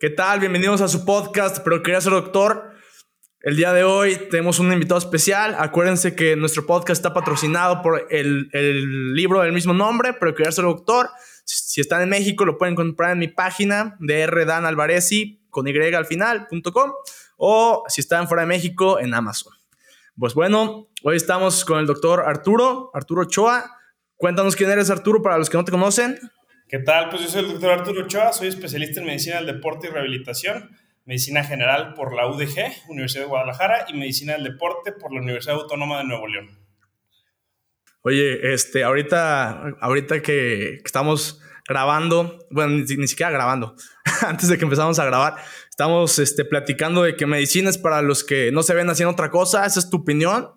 ¿Qué tal? Bienvenidos a su podcast, pero quería ser doctor. El día de hoy tenemos un invitado especial. Acuérdense que nuestro podcast está patrocinado por el, el libro del mismo nombre, pero quería ser doctor. Si están en México, lo pueden comprar en mi página de con y al final.com o si están fuera de México en Amazon. Pues bueno, hoy estamos con el doctor Arturo, Arturo Ochoa. Cuéntanos quién eres, Arturo, para los que no te conocen. ¿Qué tal? Pues yo soy el doctor Arturo Ochoa, soy especialista en medicina del deporte y rehabilitación, medicina general por la UDG, Universidad de Guadalajara, y medicina del deporte por la Universidad Autónoma de Nuevo León. Oye, este, ahorita, ahorita que, estamos grabando, bueno, ni, siquiera grabando, antes de que empezamos a grabar, estamos este, platicando de que medicina es para los que no se ven haciendo otra cosa, ¿esa es tu opinión?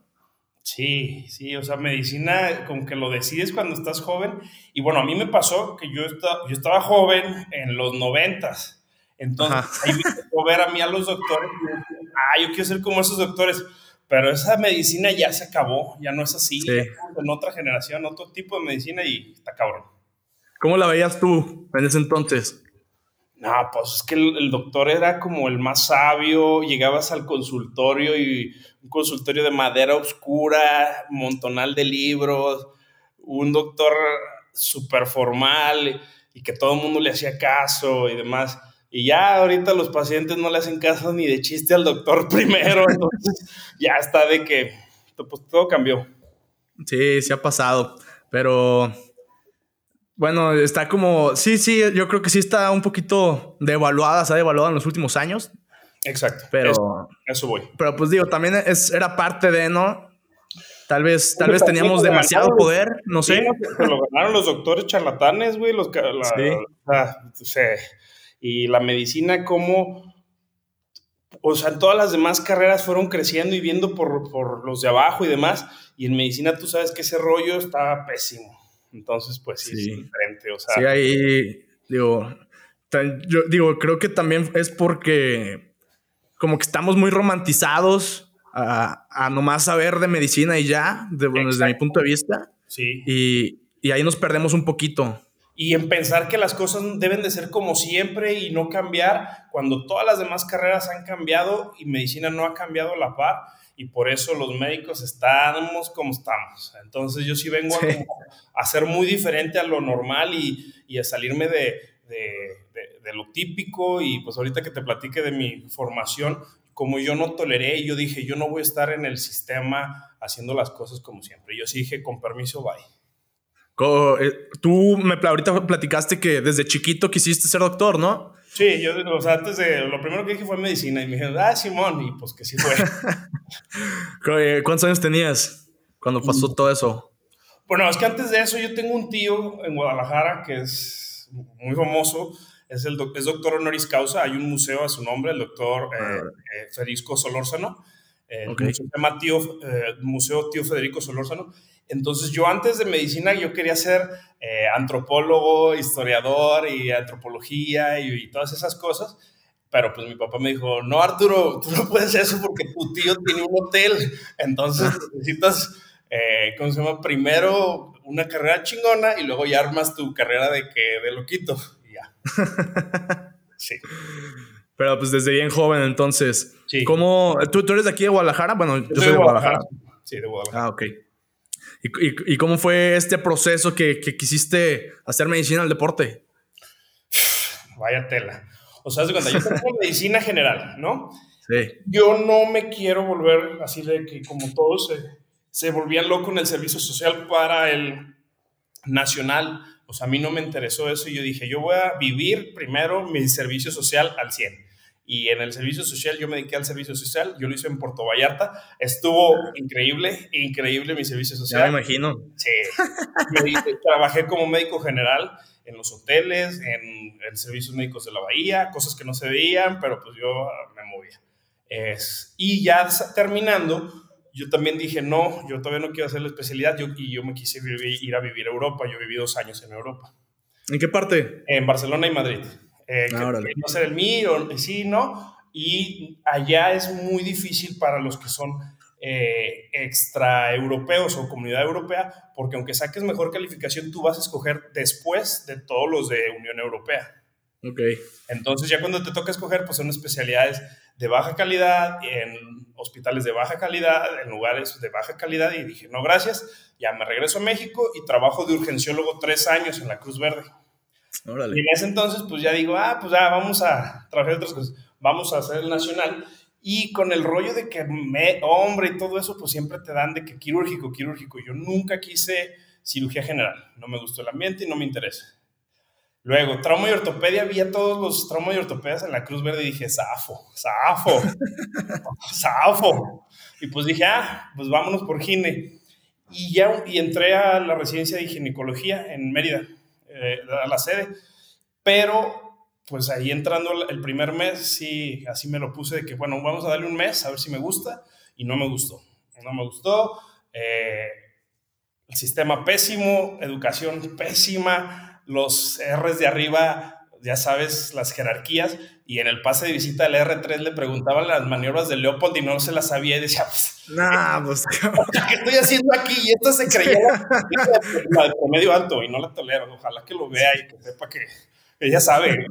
Sí, sí, o sea, medicina como que lo decides cuando estás joven. Y bueno, a mí me pasó que yo, estaba, yo estaba joven en los noventas. Entonces, ahí me tocó ver a mí a los doctores y ah, yo quiero ser como esos doctores. Pero esa medicina ya se acabó, ya no es así. En otra generación, otro tipo de medicina y está cabrón. ¿Cómo la veías tú en ese entonces? No, pues es que el, doctor era como el más sabio, llegabas al consultorio y un consultorio de madera oscura, montonal de libros, un doctor súper formal y que todo el mundo le hacía caso y demás. Y ya ahorita los pacientes no le hacen caso ni de chiste al doctor primero, entonces ya está de que pues, todo cambió. Sí, sí ha pasado, pero bueno, está como, sí, sí, yo creo que sí está un poquito devaluada, se ha devaluado en los últimos años. Exacto. Pero eso, voy. Pero pues digo, también es, era parte de, ¿no? Tal vez, tal vez teníamos demasiado poder, no sé. lo ganaron los doctores charlatanes, güey, los sí. y la medicina como o sea, todas las demás carreras fueron creciendo y viendo por, por los de abajo y demás, y en medicina tú sabes que ese rollo está pésimo. Entonces, pues sí, es diferente. O sea, sí, ahí digo, yo digo, creo que también es porque como que estamos muy romantizados a, a nomás saber de medicina y ya, desde mi punto de vista. Sí. Y, y ahí nos perdemos un poquito y en pensar que las cosas deben de ser como siempre y no cambiar cuando todas las demás carreras han cambiado y medicina no ha cambiado la par y por eso los médicos estamos como estamos. Entonces yo sí vengo A, ser muy diferente a lo normal y, y a salirme de, de, de, lo típico y pues ahorita que te platique de mi formación, como yo no toleré, yo dije, yo no voy a estar en el sistema haciendo las cosas como siempre. Yo sí dije, con permiso, bye. Eh, tú me ahorita platicaste que desde chiquito quisiste ser doctor, ¿no? Sí, yo, o sea, antes de, lo primero que dije fue medicina y me dijeron, ah, Simón, y pues que sí fue. Eh, ¿Cuántos años tenías cuando pasó todo eso? Bueno, es que antes de eso yo tengo un tío en Guadalajara que es muy famoso, es, el es doctor honoris causa, hay un museo a su nombre, el doctor eh, ah. eh Federico Solórzano, se llama tío, Museo Tío Federico Solórzano, entonces yo antes de medicina yo quería ser eh, antropólogo, historiador y antropología y, todas esas cosas, pero pues mi papá me dijo, no Arturo, tú no puedes eso porque tu tío tiene un hotel, entonces necesitas, eh, ¿cómo se llama? Primero una carrera chingona y luego ya armas tu carrera de que de loquito y ya. sí. Pero pues desde bien joven entonces. Sí. ¿Cómo? ¿Tú, ¿Tú, eres de aquí de Guadalajara? Bueno, yo, soy de Guadalajara. Sí, de Guadalajara. Ah, ok. ¿Y, cómo fue este proceso que, quisiste hacer medicina al deporte? Vaya tela. O sea, cuando yo tengo medicina general, ¿no? Sí. Yo no me quiero volver así de que como todos se, se volvían locos en el servicio social para el nacional. O sea, a mí no me interesó eso y yo dije, yo voy a vivir primero mi servicio social al 100 y en el servicio social, yo me dediqué al servicio social, yo lo hice en Puerto Vallarta, estuvo increíble, increíble mi servicio social. Ya me imagino. Sí, trabajé como médico general en los hoteles, en, en, servicios médicos de la bahía, cosas que no se veían, pero pues yo me movía. Es, y ya terminando, yo también dije, no, yo todavía no quiero hacer la especialidad, yo, y yo me quise ir a vivir a Europa, yo viví dos años en Europa. ¿En qué parte? En Barcelona y Madrid. Eh, que, no ser el mío, sí, ¿no? Y allá es muy difícil para los que son eh, extra europeos o comunidad europea, porque aunque saques mejor calificación, tú vas a escoger después de todos los de Unión Europea. Ok. Entonces ya cuando te toca escoger, pues son especialidades de baja calidad, en hospitales de baja calidad, en lugares de baja calidad, y dije, no, gracias, ya me regreso a México y trabajo de urgenciólogo tres años en la Cruz Verde. Y en ese entonces, pues ya digo, ah, pues ya vamos a trabajar otras cosas, vamos a hacer el nacional. Y con el rollo de que me, hombre y todo eso, pues siempre te dan de que quirúrgico, quirúrgico. Yo nunca quise cirugía general, no me gustó el ambiente y no me interesa. Luego, trauma y ortopedia, había todos los traumas y ortopedias en la Cruz Verde y dije, zafo, zafo, zafo. Y pues dije, ah, pues vámonos por gine. Y ya y entré a la residencia de ginecología en Mérida, eh, a la sede. Pero, pues ahí entrando el primer mes, sí, así me lo puse de que, bueno, vamos a darle un mes a ver si me gusta. Y no me gustó. No me gustó. Eh, el sistema pésimo, educación pésima los R's de arriba, ya sabes, las jerarquías, y en el pase de visita del R3 le preguntaban las maniobras de Leopold y no se las sabía y decía, pues, nah, pues, ¿qué estoy haciendo aquí? Y esto se creía la de promedio alto y no la tolero, ojalá que lo vea y que sepa que ella sabe.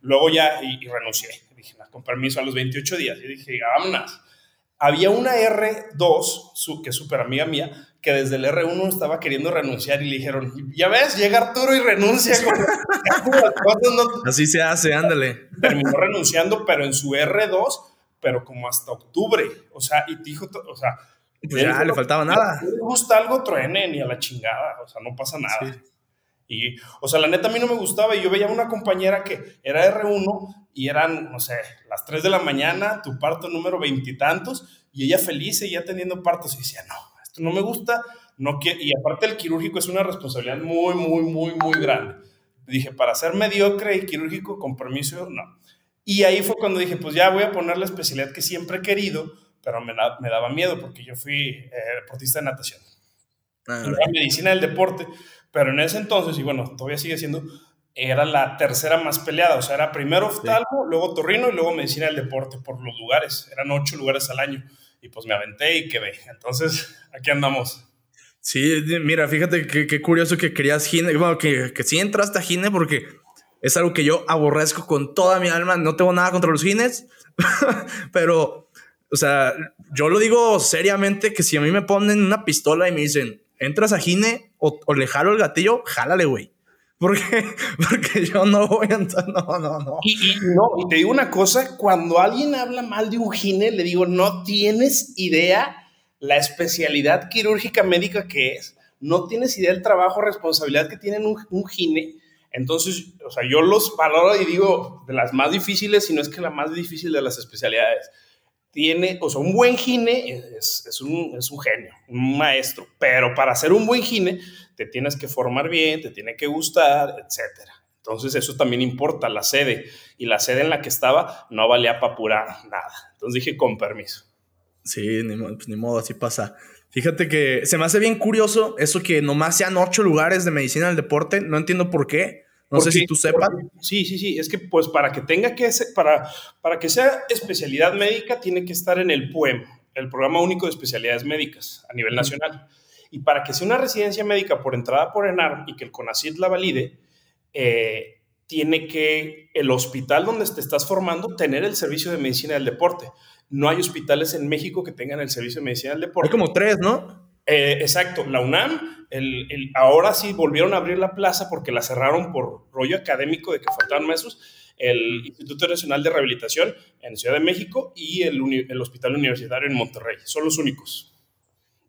Luego ya, y, renuncié, dije, con permiso a los 28 días, y dije, vámonos. Había una R2, su, que es súper amiga mía, que desde el R1 estaba queriendo renunciar y le dijeron, ya ves, llega Arturo y renuncia. Así se hace, ándale. Terminó renunciando, pero en su R2, pero como hasta octubre. O sea, y dijo, o sea... Pues ya, le faltaba nada. No le gusta algo, truene, ni a la chingada. O sea, no pasa nada. Y, o sea, la neta a mí no me gustaba y yo veía una compañera que era R1 y eran, no sé, las 3 de la mañana, tu parto número veintitantos, y, ella feliz seguía teniendo partos y decía, no, no me gusta, no y aparte el quirúrgico es una responsabilidad muy, muy, muy, muy grande. Dije, para ser mediocre y quirúrgico con permiso, no. Y ahí fue cuando dije, pues ya voy a poner la especialidad que siempre he querido, pero me, me daba miedo porque yo fui eh, deportista de natación. Ah, medicina del deporte, pero en ese entonces, y bueno, todavía sigue siendo, era la tercera más peleada, o sea, era primero oftalmo, luego torrino y luego medicina del deporte por los lugares, eran ocho lugares al año. Y pues me aventé y quedé. Entonces, aquí andamos. Sí, mira, fíjate qué curioso que querías Gine, bueno, que, que sí entraste a Gine porque es algo que yo aborrezco con toda mi alma, no tengo nada contra los Gines, pero, o sea, yo lo digo seriamente que si a mí me ponen una pistola y me dicen, entras a Gine o, o le jalo el gatillo, jálale, güey. Porque, porque yo no voy a entrar, no, no, no. Y, no. y te digo una cosa, cuando alguien habla mal de un gine, le digo, no tienes idea la especialidad quirúrgica médica que es, no tienes idea del trabajo, responsabilidad que tienen un, un gine. Entonces, o sea, yo los valoro y digo, de las más difíciles, si no es que la más difícil de las especialidades. Tiene, o sea, un buen gine es, es, un, es un genio, un maestro, pero para ser un buen gine te tienes que formar bien, te tiene que gustar, etcétera. Entonces eso también importa, la sede. Y la sede en la que estaba no valía para apurar nada. Entonces dije, con permiso. Sí, ni, pues, ni modo, así pasa. Fíjate que se me hace bien curioso eso que nomás sean ocho lugares de medicina del deporte. No entiendo por qué. No sé si tú sepas. Sí, sí, sí. Es que pues para que tenga que ser, para, para que sea especialidad médica tiene que estar en el PUEM, el Programa Único de Especialidades Médicas a nivel nacional. Y para que sea una residencia médica por entrada por ENARM y que el CONACYT la valide, eh, tiene que el hospital donde te estás formando tener el servicio de medicina del deporte. No hay hospitales en México que tengan el servicio de medicina del deporte. Hay como tres, ¿no? Eh, exacto, la UNAM, el, ahora sí volvieron a abrir la plaza porque la cerraron por rollo académico de que faltaban maestros, el Instituto Nacional de Rehabilitación en Ciudad de México y el, el Hospital Universitario en Monterrey. Son los únicos.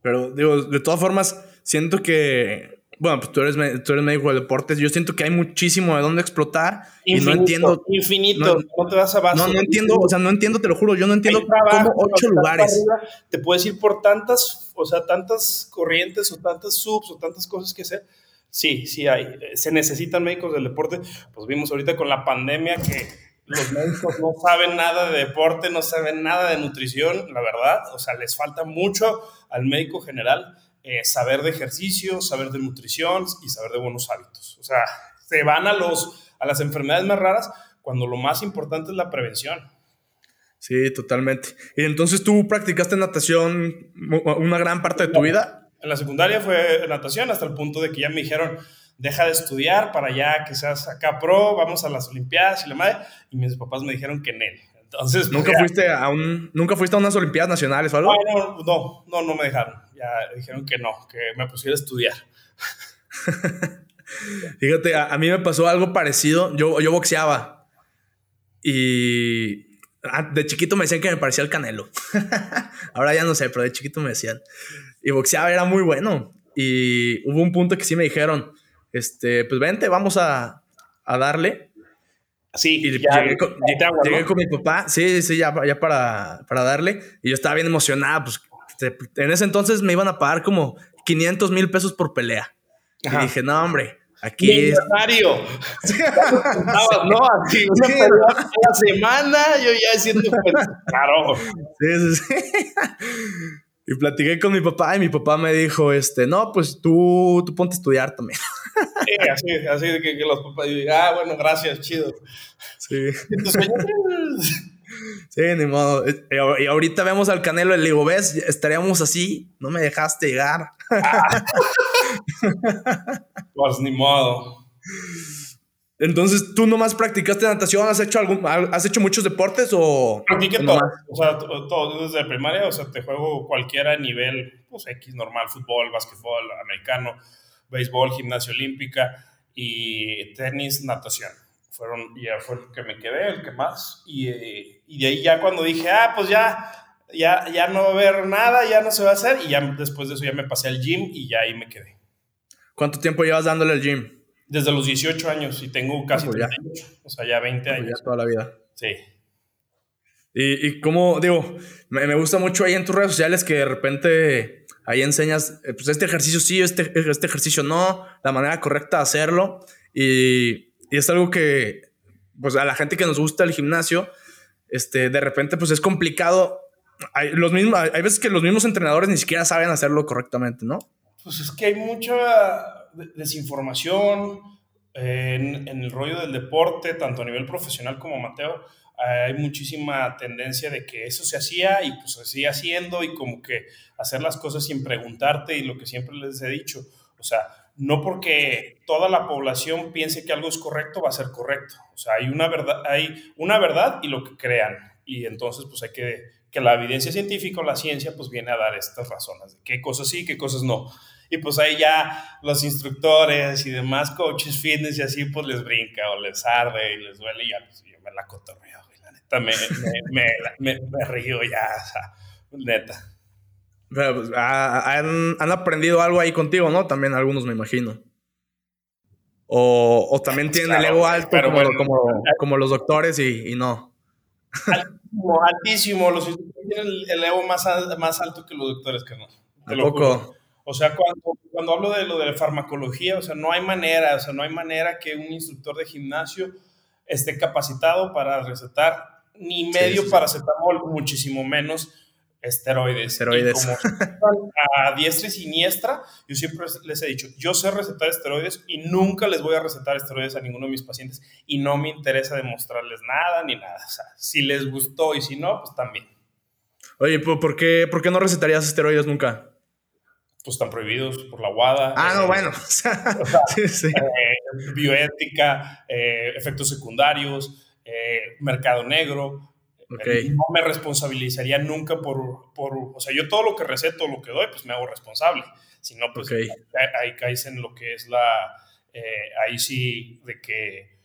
Pero digo, de todas formas, siento que, bueno, pues tú eres, tú eres médico de deportes, yo siento que hay muchísimo de dónde explotar y no entiendo. Infinito, no, te vas a No, no entiendo, o sea, no entiendo, te lo juro, yo no entiendo cómo ocho lugares. te puedes ir por tantas, o sea, tantas corrientes o tantas subs o tantas cosas que hacer. Sí, sí hay. Se necesitan médicos del deporte. Pues vimos ahorita con la pandemia que los médicos no saben nada de deporte, no saben nada de nutrición, la verdad. O sea, les falta mucho al médico general eh, saber de ejercicio, saber de nutrición y saber de buenos hábitos. O sea, se van a, los, a las enfermedades más raras cuando lo más importante es la prevención. Sí, totalmente. Y entonces tú practicaste natación una gran parte de tu vida. En la secundaria fue natación hasta el punto de que ya me dijeron, deja de estudiar para ya que seas acá pro, vamos a las Olimpiadas y la madre. Y mis papás me dijeron que en él. Entonces, pues, ¿Nunca, fuiste a un, ¿Nunca fuiste a unas Olimpiadas Nacionales o algo? No, no, no, no me dejaron. Ya dijeron que no, que me pusiera a estudiar. Fíjate, a, mí me pasó algo parecido. Yo, yo boxeaba y de chiquito me decían que me parecía el Canelo. Ahora ya no sé, pero de chiquito me decían. Y boxeaba era muy bueno. Y hubo un punto que sí me dijeron, este, pues vente, vamos a, a darle. Sí, y llegué, con, llegué, con, mi papá, sí, sí, ya, ya para, para darle. Y yo estaba bien emocionado, pues en ese entonces me iban a pagar como 500 mil pesos por pelea. Y dije, no, hombre, aquí es. no, aquí una sí, la semana, yo ya siento claro. Sí, sí, sí. Y platiqué con mi papá y mi papá me dijo, este, no, pues tú, tú ponte a estudiar también. Sí, así, así de que, los papás digan, ah, bueno, gracias, chido. Sí. Sí, ni modo. Y ahorita vemos al Canelo y le digo, ¿ves? Estaríamos así, no me dejaste llegar. pues ni modo. Entonces, ¿tú nomás practicaste natación? ¿Has hecho algún, has hecho muchos deportes o...? Practiqué todo, o sea, todo desde primaria, o sea, te juego cualquiera nivel, pues X, normal, fútbol, básquetbol, americano, béisbol, gimnasia olímpica y tenis, natación. Fueron, ya fue el que me quedé, el que más, y, y de ahí ya cuando dije, ah, pues ya, ya, ya no va a haber nada, ya no se va a hacer, y ya después de eso ya me pasé al gym y ya ahí me quedé. ¿Cuánto tiempo llevas dándole al gym? Desde los 18 años y tengo casi ah, pues o sea, ya 20 pues años. toda la vida. Sí. Y, y como, digo, me, me, gusta mucho ahí en tus redes sociales que de repente ahí enseñas, eh, pues este ejercicio sí, este, este ejercicio no, la manera correcta de hacerlo. Y, y, es algo que, pues a la gente que nos gusta el gimnasio, este, de repente pues es complicado. Hay, los mismos, hay veces que los mismos entrenadores ni siquiera saben hacerlo correctamente, ¿no? Pues es que hay mucha desinformación en, el rollo del deporte, tanto a nivel profesional como Mateo. Hay muchísima tendencia de que eso se hacía y pues se sigue haciendo y como que hacer las cosas sin preguntarte y lo que siempre les he dicho, o sea, no porque toda la población piense que algo es correcto va a ser correcto. O sea, hay una verdad, hay una verdad y lo que crean. Y entonces pues hay que que la evidencia científica o la ciencia pues viene a dar estas razones de qué cosas sí, qué cosas no. Y pues ahí ya los instructores y demás coaches fitness y así, pues les brinca o les arde y les duele y ya pues, yo me la cotorreo, neta me, me, me, río ya, o sea, neta. Pero, pues, han, han, aprendido algo ahí contigo, ¿no? También algunos me imagino. O, o también pues tienen el ego alto como, bueno, como, como, los doctores y, y no. Altísimo, altísimo. Los instructores tienen el ego más, más alto que los doctores, que no. Te lo poco? O sea, cuando, cuando hablo de lo de la farmacología, o sea, no hay manera, o sea, no hay manera que un instructor de gimnasio esté capacitado para recetar ni medio sí, paracetamol, muchísimo menos esteroides. Esteroides. como a diestra y siniestra, yo siempre les he dicho, yo sé recetar esteroides y nunca les voy a recetar esteroides a ninguno de mis pacientes y no me interesa demostrarles nada ni nada. O sea, si les gustó y si no, pues también. Oye, ¿por qué, por qué no recetarías esteroides nunca? pues están prohibidos por la WADA. Ah, no, bueno. sí, sí. Eh, bioética, eh, efectos secundarios, eh, mercado negro. Okay. No me responsabilizaría nunca por, por, o sea, yo todo lo que receto, lo que doy, pues me hago responsable. Si no, pues okay. ahí, ahí, caes en lo que es la, ahí sí, de que,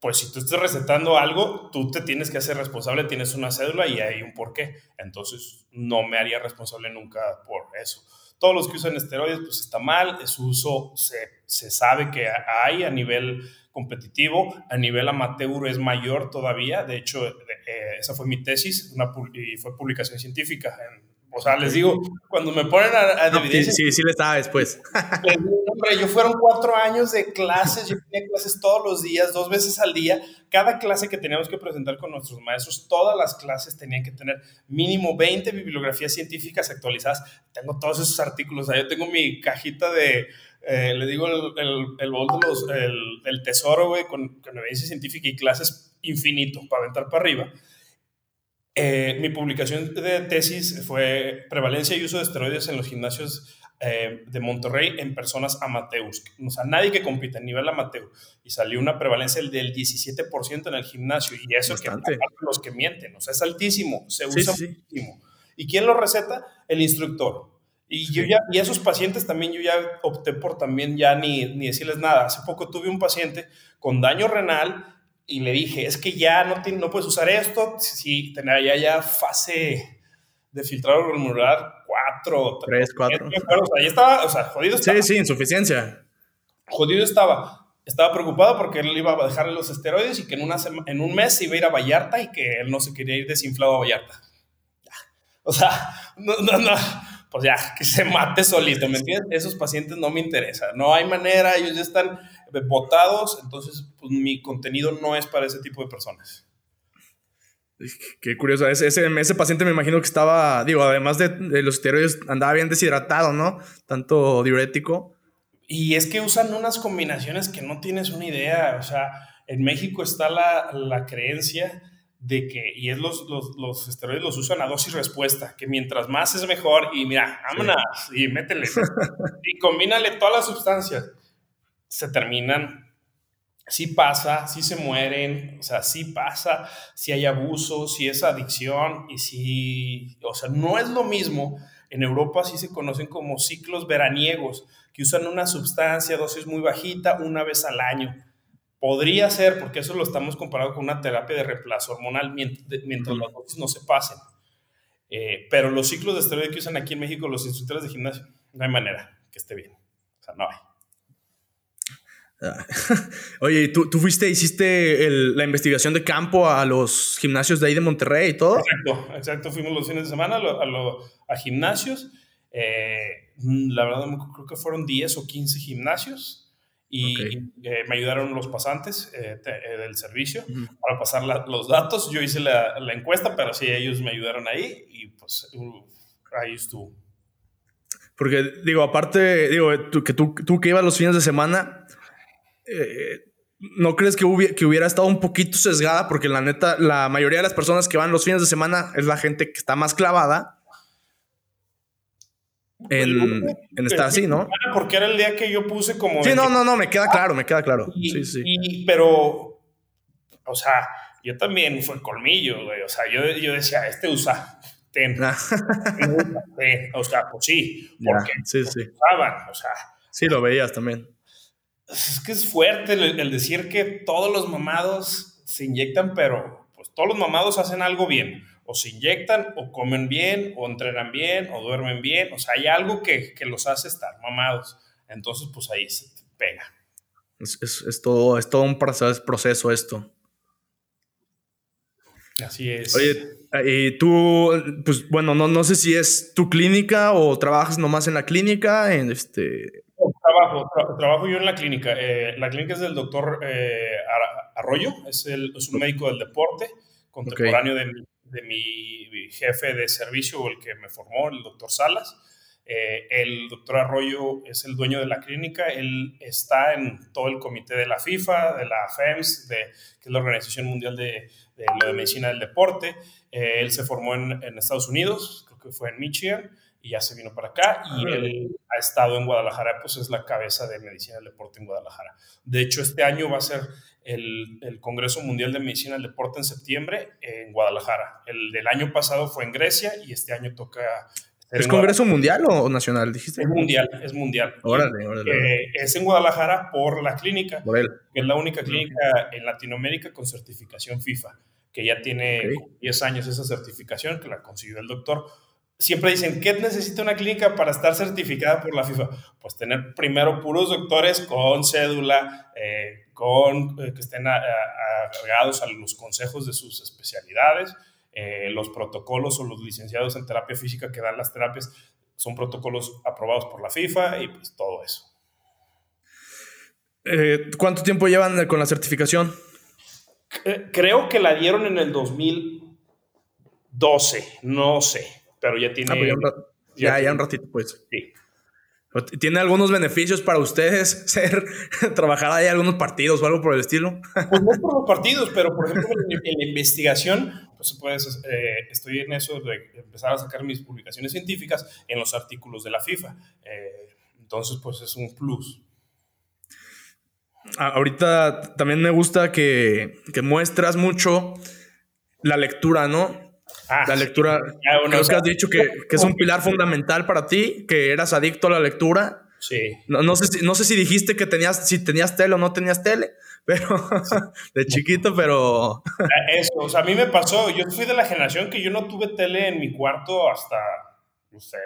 pues si tú estás recetando algo, tú te tienes que hacer responsable, tienes una cédula y hay un porqué. Entonces, no me haría responsable nunca por eso todos los que usan esteroides, pues está mal, su uso se, se sabe que hay a nivel competitivo, a nivel amateur es mayor todavía, de hecho, eh, esa fue mi tesis una, y fue publicación científica en o sea, les digo, cuando me ponen a, a dividir... Sí, sí, sí, le sabes, pues. Les digo, hombre, yo fueron cuatro años de clases, yo tenía clases todos los días, dos veces al día. Cada clase que teníamos que presentar con nuestros maestros, todas las clases tenían que tener mínimo 20 bibliografías científicas actualizadas. Tengo todos esos artículos, o sea, yo tengo mi cajita de, eh, le digo, el, el, el, los, el, el tesoro, güey, con, con evidencia científica y clases infinito para aventar para arriba. Eh, mi publicación de tesis fue prevalencia y uso de esteroides en los gimnasios eh, de Monterrey en personas amateurs, o sea, nadie que compite a nivel amateur. Y salió una prevalencia del 17% en el gimnasio, y eso Bastante. que los que mienten, o sea, es altísimo, se usa muchísimo. ¿Y quién lo receta? El instructor. Y yo ya, y esos pacientes también yo ya opté por también ya ni, ni decirles nada. Hace poco tuve un paciente con daño renal y le dije, es que ya no, no puedes usar esto, si tenía ya, ya fase de filtrado glomerular 4, 3, 4. O sea, estaba, o sea, jodido estaba. Sí, sí, insuficiencia. Jodido estaba. Estaba preocupado porque él iba a dejarle los esteroides y que en, una en un mes se iba a ir a Vallarta y que él no se quería ir desinflado a Vallarta. O sea, no, no, no, pues ya, que se mate solito, ¿me entiendes? Esos pacientes no me interesan. No hay manera, ellos ya están votados, entonces pues, mi contenido no es para ese tipo de personas. Qué curioso. Ese, ese, paciente me imagino que estaba, digo, además de, los esteroides, andaba bien deshidratado, ¿no? Tanto diurético. Y es que usan unas combinaciones que no tienes una idea. O sea, en México está la, la creencia de que, y es los, los, los, esteroides los usan a dosis respuesta, que mientras más es mejor, y mira, vámonos, y métele, y combínale todas las sustancias, se terminan sí pasa, sí se mueren, o sea, sí pasa, si hay abuso, si es adicción y si, o sea, no es lo mismo. En Europa sí se conocen como ciclos veraniegos, que usan una sustancia, dosis muy bajita, una vez al año. Podría ser, porque eso lo estamos comparando con una terapia de reemplazo hormonal mientras, las dosis no se pasen. Eh, pero los ciclos de esteroide que usan aquí en México los instructores de gimnasio, no hay manera que esté bien. O sea, no hay. Oye, ¿tú, tú fuiste, hiciste la investigación de campo a los gimnasios de ahí de Monterrey y todo? Exacto, exacto. Fuimos los fines de semana a, a, gimnasios. Eh, la verdad, creo que fueron 10 o 15 gimnasios y eh, me ayudaron los pasantes eh, del servicio para pasar los datos. Yo hice la, la, encuesta, pero sí, ellos me ayudaron ahí y pues ahí estuvo. Porque, digo, aparte, digo, que tú, tú que ibas los fines de semana, eh, ¿no crees que hubiera, que hubiera estado un poquito sesgada? Porque la neta, la mayoría de las personas que van los fines de semana es la gente que está más clavada en, estar así, ¿no? Porque era el día que yo puse como... Sí, no, no, no, me queda claro, me queda claro. sí, sí. pero, o sea, yo también fue colmillo, güey. O sea, yo, yo decía, este usa, ten. Ah. o sea, pues sí, porque sí, sí. Usaban, o sea. Sí, lo veías también es que es fuerte el, decir que todos los mamados se inyectan, pero pues todos los mamados hacen algo bien. O se inyectan, o comen bien, o entrenan bien, o duermen bien. O sea, hay algo que, los hace estar mamados. Entonces, pues ahí se pega. Es, todo, es todo un proceso esto. Así es. Oye, y tú, pues bueno, no, no sé si es tu clínica o trabajas nomás en la clínica, en este, trabajo, trabajo yo en la clínica. Eh, la clínica es del doctor eh, Arroyo, es, el, es, un médico del deporte, contemporáneo de, de, mi jefe de servicio, o el que me formó, el doctor Salas. Eh, el doctor Arroyo es el dueño de la clínica, él está en todo el comité de la FIFA, de la FEMS, de, que es la Organización Mundial de, de, Medicina del Deporte. él se formó en, en Estados Unidos, creo que fue en Michigan y ya se vino para acá y él ha estado en Guadalajara, pues es la cabeza de medicina del deporte en Guadalajara. De hecho, este año va a ser el, el Congreso Mundial de Medicina del Deporte en septiembre en Guadalajara. El del año pasado fue en Grecia y este año toca... ¿Es Congreso Mundial o Nacional, dijiste? Es mundial, es mundial. Órale, órale. Eh, es en Guadalajara por la clínica, que es la única clínica en Latinoamérica con certificación FIFA, que ya tiene 10 años esa certificación, que la consiguió el doctor siempre dicen, ¿qué necesita una clínica para estar certificada por la FIFA? Pues tener primero puros doctores con cédula, eh, con, eh, que estén agregados a los consejos de sus especialidades. Eh, los protocolos o los licenciados en terapia física que dan las terapias son protocolos aprobados por la FIFA y pues todo eso. ¿Cuánto tiempo llevan con la certificación? creo que la dieron en el 2012, no sé pero ya tiene... Ah, pues ya, ya, un ratito, pues. Sí. ¿Tiene algunos beneficios para ustedes ser, trabajar ahí algunos partidos o algo por el estilo? Pues no por los partidos, pero por ejemplo en, la investigación pues puedes, eh, estoy en eso de empezar a sacar mis publicaciones científicas en los artículos de la FIFA. Eh, entonces, pues es un plus. Ahorita también me gusta que, que muestras mucho la lectura, ¿no? Ah, la lectura, creo que has dicho que, que, es un pilar fundamental para ti, que eras adicto a la lectura. Sí. No, no, sé, si, no sé si dijiste que tenías, si tenías tele o no tenías tele, pero de chiquito, pero... Eso, o sea, a mí me pasó, yo fui de la generación que yo no tuve tele en mi cuarto hasta, no sé,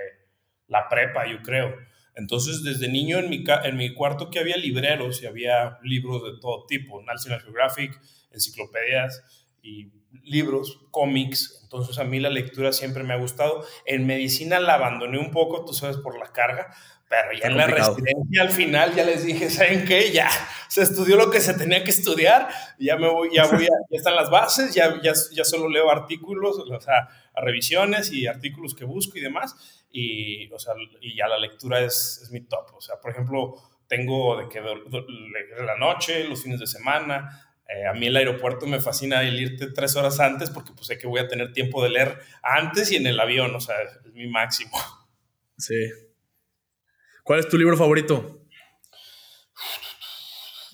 la prepa, yo creo. Entonces, desde niño en mi, en mi cuarto que había libreros y había libros de todo tipo, National Geographic, enciclopedias y libros, cómics. Entonces, a mí la lectura siempre me ha gustado. En medicina la abandoné un poco, tú sabes, por la carga, pero ya en la residencia al final ya les dije, ¿saben qué? Ya se estudió lo que se tenía que estudiar, ya me voy, ya voy, ya están las bases, ya, ya, ya solo leo artículos, o sea, a revisiones y artículos que busco y demás, y, o sea, y ya la lectura es, es mi top. O sea, por ejemplo, tengo de que leer la noche, los fines de semana, eh, a mí el aeropuerto me fascina el irte tres horas antes porque pues sé que voy a tener tiempo de leer antes y en el avión, o sea, es mi máximo. Sí. ¿Cuál es tu libro favorito?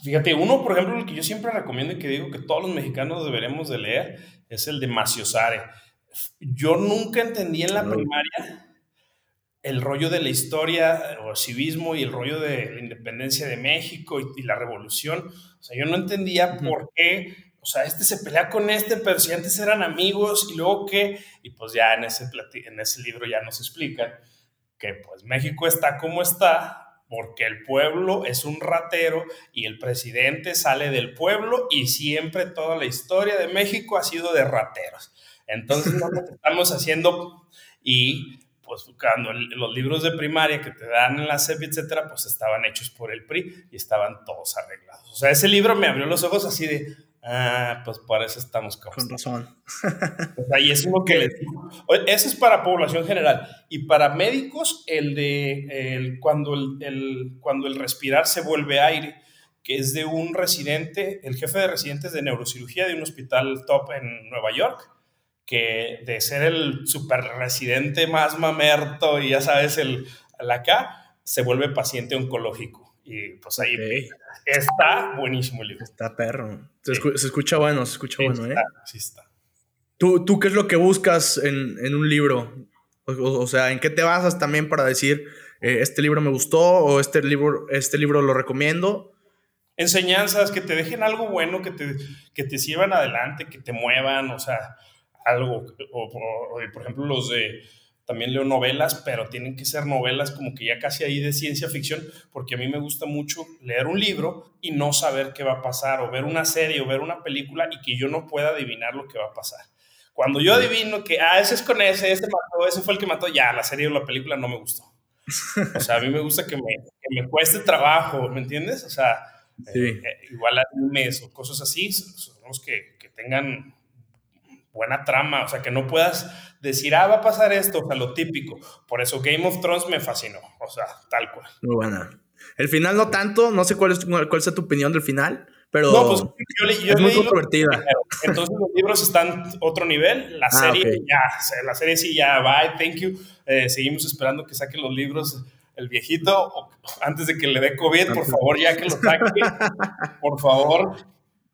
Fíjate, uno, por ejemplo, el que yo siempre recomiendo y que digo que todos los mexicanos deberemos de leer es el de Maciosare. Yo nunca entendí en la primaria el rollo de la historia o civismo y el rollo de la independencia de México y, la revolución. O sea, yo no entendía por qué, o sea, este se pelea con este, pero si antes eran amigos y luego qué, y pues ya en ese, en ese libro ya nos explican que pues México está como está porque el pueblo es un ratero y el presidente sale del pueblo y siempre toda la historia de México ha sido de rateros. Entonces, estamos haciendo y pues cuando los libros de primaria que te dan en la SEP, etcétera, pues estaban hechos por el PRI y estaban todos arreglados. O sea, ese libro me abrió los ojos así de, Ah, pues para eso estamos Con razón. Ahí es uno que les digo. Ese es para población general. Y para médicos, el de el, cuando, el, cuando el respirar se vuelve aire, que es de un residente, el jefe de residentes de neurocirugía de un hospital top en Nueva York, que de ser el super residente más mamerto y ya sabes, el, el acá, se vuelve paciente oncológico. Y pues ahí está buenísimo el libro. Está perro. Se, escucha bueno, se escucha bueno, ¿eh? Sí está. ¿Tú, ¿Tú qué es lo que buscas en, en un libro? O, sea, ¿en qué te basas también para decir, eh, este libro me gustó o este libro, este libro lo recomiendo? Enseñanzas que te dejen algo bueno, que te, que te sirvan adelante, que te muevan, o sea, algo. o por ejemplo, los de también leo novelas, pero tienen que ser novelas como que ya casi ahí de ciencia ficción, porque a mí me gusta mucho leer un libro y no saber qué va a pasar, o ver una serie o ver una película y que yo no pueda adivinar lo que va a pasar. Cuando yo adivino que, ah, ese es con ese, ese mató, ese fue el que mató, ya, la serie o la película no me gustó. O sea, a mí me gusta que me, que me cueste trabajo, ¿me entiendes? O sea, eh, eh, igual animes o cosas así, son los que, que tengan buena trama, o sea, que no puedas decir, ah, va a pasar esto, o sea, lo típico. Por eso Game of Thrones me fascinó, o sea, tal cual. Muy buena. El final no tanto, no sé cuál es, cuál es tu opinión del final, pero no, pues, yo, es muy controvertida. Entonces los libros están otro nivel, la ah, serie ya, la serie sí ya, bye, thank you. Eh, seguimos esperando que saquen los libros el viejito antes de que le dé COVID, por favor, ya que lo saque, por favor.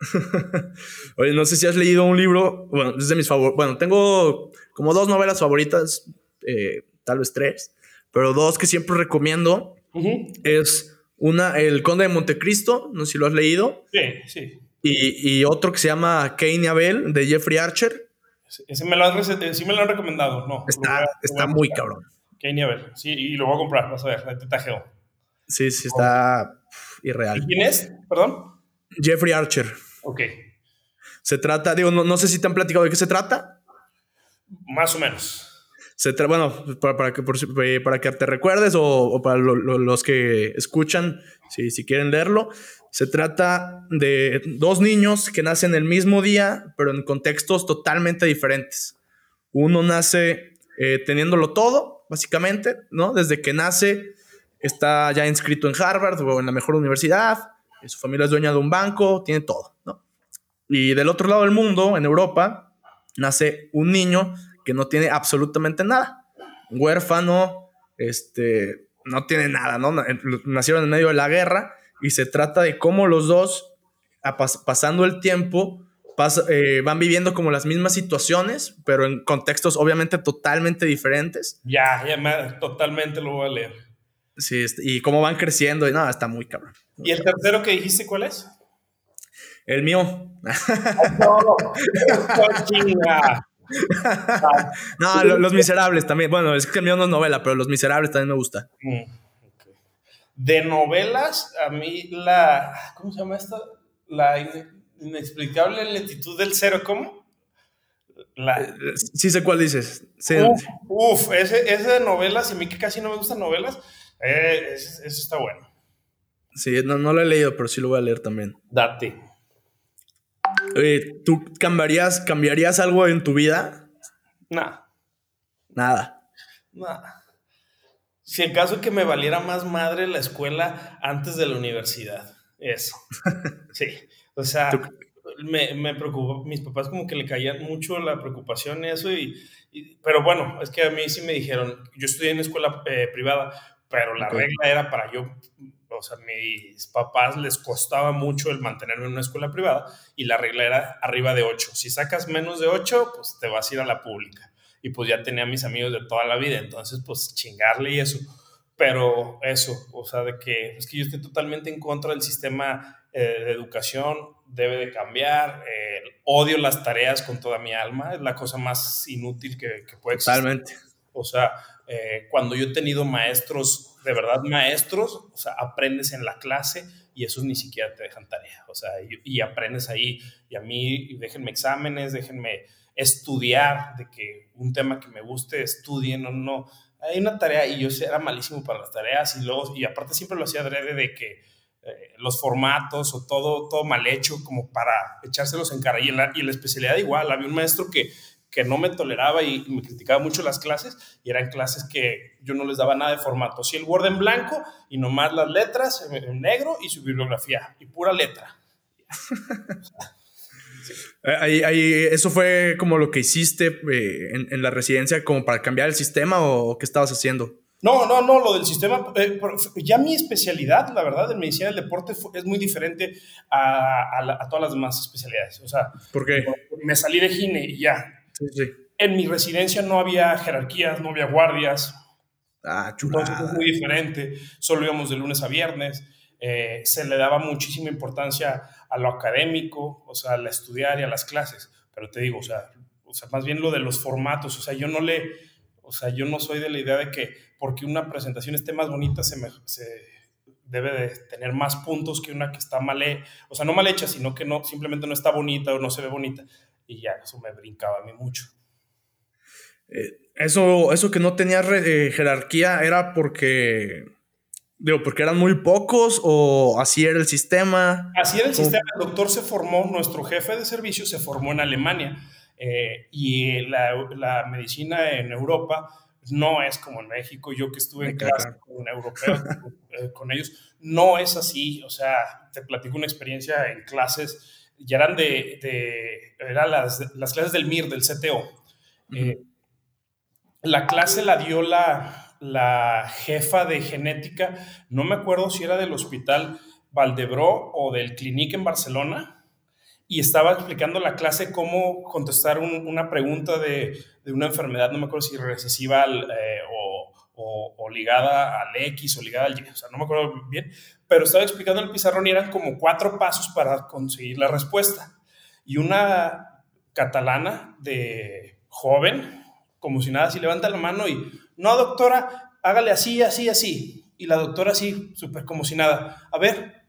Oye, no sé si has leído un libro, bueno, es de mis favoritos, bueno, tengo como dos novelas favoritas, eh, tal vez tres, pero dos que siempre recomiendo es una, El Conde de Montecristo, no sé si lo has leído. Sí, sí. Y, otro que se llama Cain y Abel, de Jeffrey Archer. Ese me lo han, sí me lo han recomendado, no. Está, está muy cabrón. Cain y Abel, sí, y lo voy a comprar, vas a ver, te tajeo. Sí, sí, está irreal. ¿Y quién es? Perdón. Jeffrey Archer. Ok. Se trata, digo, no, sé si te han platicado de qué se trata. Más o menos. Se bueno, para, que, eh, para que te recuerdes o, para los que escuchan, si, si quieren leerlo, se trata de dos niños que nacen el mismo día, pero en contextos totalmente diferentes. Uno nace eh, teniéndolo todo, básicamente, ¿no? Desde que nace está ya inscrito en Harvard o en la mejor universidad, su familia es dueña de un banco, tiene todo, ¿no? Y del otro lado del mundo, en Europa, nace un niño que no tiene absolutamente nada. Huérfano, este, no tiene nada, ¿no? Nacieron en medio de la guerra y se trata de cómo los dos, pasando el tiempo, eh, van viviendo como las mismas situaciones, pero en contextos obviamente totalmente diferentes. Ya, ya totalmente lo voy a leer. Sí, y cómo van creciendo, y nada, está muy cabrón. ¿Y el tercero que dijiste cuál es? El mío. no, Los Miserables también. Bueno, es que el mío no es novela, pero Los Miserables también me gusta. Mm, de novelas, a mí la. ¿Cómo se llama esta? La inexplicable lentitud del cero, ¿cómo? La... Sí sé cuál dices. Uf, ese, de novelas, y a mí que casi no me gustan novelas, eh, eso está bueno. Sí, no, no, lo he leído, pero sí lo voy a leer también. Date. ¿tú cambiarías, cambiarías algo en tu vida? Nada. Nada. Nada. Si en caso que me valiera más madre la escuela antes de la universidad. Eso. sí. O sea, me, me preocupó. Mis papás como que le caían mucho la preocupación eso. Y, pero bueno, es que a mí sí me dijeron, yo estudié en escuela eh, privada, pero la regla era para yo o sea, mis papás les costaba mucho el mantenerme en una escuela privada y la regla era arriba de 8. Si sacas menos de 8, pues te vas a ir a la pública. Y pues ya tenía mis amigos de toda la vida, entonces pues chingarle y eso. Pero eso, o sea, de que es que yo estoy totalmente en contra del sistema eh, de educación, debe de cambiar. Eh, odio las tareas con toda mi alma, es la cosa más inútil que, que puede existir. Totalmente. O sea, eh, cuando yo he tenido maestros, de verdad maestros, o sea, aprendes en la clase y esos ni siquiera te dejan tarea, o sea, y, aprendes ahí, y a mí déjenme exámenes, déjenme estudiar, de que un tema que me guste, estudien, no, no, hay una tarea y yo era malísimo para las tareas y luego, y aparte siempre lo hacía adrede de que eh, los formatos o todo, todo mal hecho como para echárselos en cara. Y en, la, y en la especialidad igual, había un maestro que que no me toleraba y me criticaba mucho las clases y eran clases que yo no les daba nada de formato. Sí, el Word en blanco y nomás las letras en negro y su bibliografía y pura letra. Ahí, ahí, ¿Eso fue como lo que hiciste eh, en, la residencia como para cambiar el sistema o qué estabas haciendo? No, no, no, lo del sistema, eh, ya mi especialidad, la verdad, en medicina del deporte es muy diferente a, a, todas las demás especialidades. O sea, ¿por qué? Me salí de gine y ya, en mi residencia no había jerarquías, no había guardias. Ah, Entonces es muy diferente. Solo íbamos de lunes a viernes. Eh, se le daba muchísima importancia a lo académico, o sea, al estudiar y a las clases. Pero te digo, o sea, o sea, más bien lo de los formatos. O sea, yo no le, o sea, yo no soy de la idea de que porque una presentación esté más bonita se, me, se debe de tener más puntos que una que está mal, o sea, no mal hecha, sino que no, simplemente no está bonita o no se ve bonita y ya eso me brincaba a mí mucho. Eh, eso, eso que no tenía eh, jerarquía era porque, digo, porque eran muy pocos o así era el sistema. Así era el sistema. El doctor se formó, nuestro jefe de servicio se formó en Alemania eh, y la, la, medicina en Europa no es como en México. Yo que estuve en clase con europeos, con ellos, no es así. O sea, te platico una experiencia en clases ya eran de, de eran las, las, clases del MIR, del CTO. Eh, la clase la dio la, la jefa de genética, no me acuerdo si era del hospital Valdebró o del Clinic en Barcelona, y estaba explicando la clase cómo contestar una pregunta de, de, una enfermedad, no me acuerdo si recesiva eh, o, o, o, ligada al X o ligada al Y, o sea, no me acuerdo bien, pero estaba explicando el pizarrón y eran como cuatro pasos para conseguir la respuesta. Y una catalana de joven, como si nada, así levanta la mano y, no, doctora, hágale así, así, así. Y la doctora así, súper como si nada. A ver,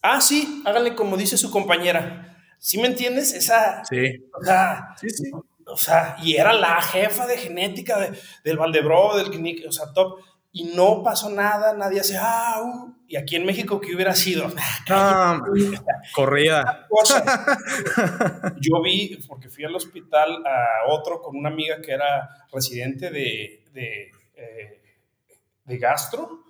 ah, sí, hágale como dice su compañera. ¿Sí me entiendes? Esa. Sí. O sea, sí, sí. O sea, y era la jefa de genética de, del Valdebro, del o sea, top y no pasó nada, nadie hace, ah, uh", y aquí en México, ¿qué hubiera sido? Ah, corrida. Yo vi, porque fui al hospital a otro con una amiga que era residente de, de, eh, de gastro,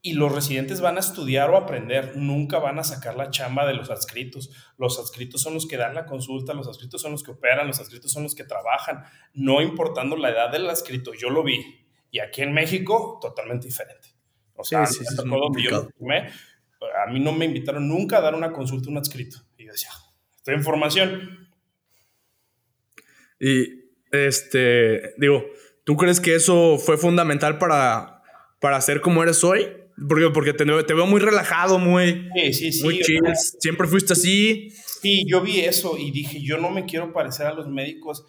y los residentes van a estudiar o aprender, nunca van a sacar la chamba de los adscritos. Los adscritos son los que dan la consulta, los adscritos son los que operan, los adscritos son los que trabajan, no importando la edad del adscrito. Yo lo vi. Y aquí en México, totalmente diferente. O sea, sí, sí, yo a mí no me invitaron nunca a dar una consulta a un adscrito. Y yo decía, estoy en formación. Y, este, digo, ¿tú crees que eso fue fundamental para, para ser como eres hoy? Porque, porque te, veo muy relajado, muy, sí, sí, muy chill. Siempre fuiste así. Sí, yo vi eso y dije, yo no me quiero parecer a los médicos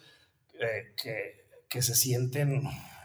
eh, que, que se sienten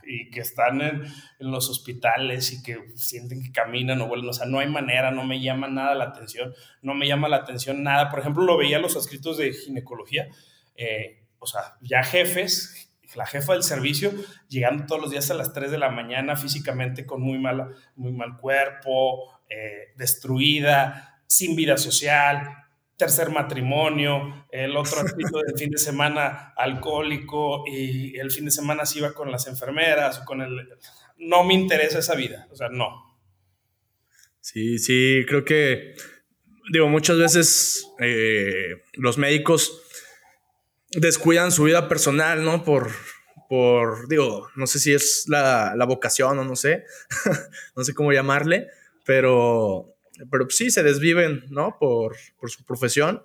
y que están en, los hospitales y que sienten que caminan o vuelven. O sea, no hay manera, no me llama nada la atención, no me llama la atención nada. Por ejemplo, lo veía los escritos de ginecología, eh, o sea, ya jefes, la jefa del servicio, llegando todos los días a las 3 de la mañana físicamente con muy, mala, muy mal cuerpo, eh, destruida, sin vida social, tercer matrimonio, el otro del fin de semana alcohólico y el fin de semana se iba con las enfermeras o con el... No me interesa esa vida, o sea, no. Sí, sí, creo que, digo, muchas veces eh, los médicos descuidan su vida personal, ¿no? Por, por digo, no sé si es la, la vocación o no sé, no sé cómo llamarle, pero pero sí se desviven, ¿no? Por, por su profesión.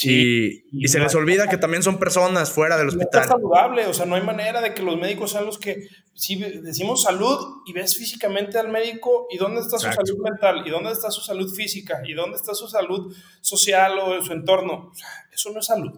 Sí, y, se les olvida que también son personas fuera del hospital. es saludable, o sea, no hay manera de que los médicos sean los que, si decimos salud y ves físicamente al médico, ¿y dónde está su salud mental? ¿Y dónde está su salud física? ¿Y dónde está su salud social o su entorno? eso no es salud.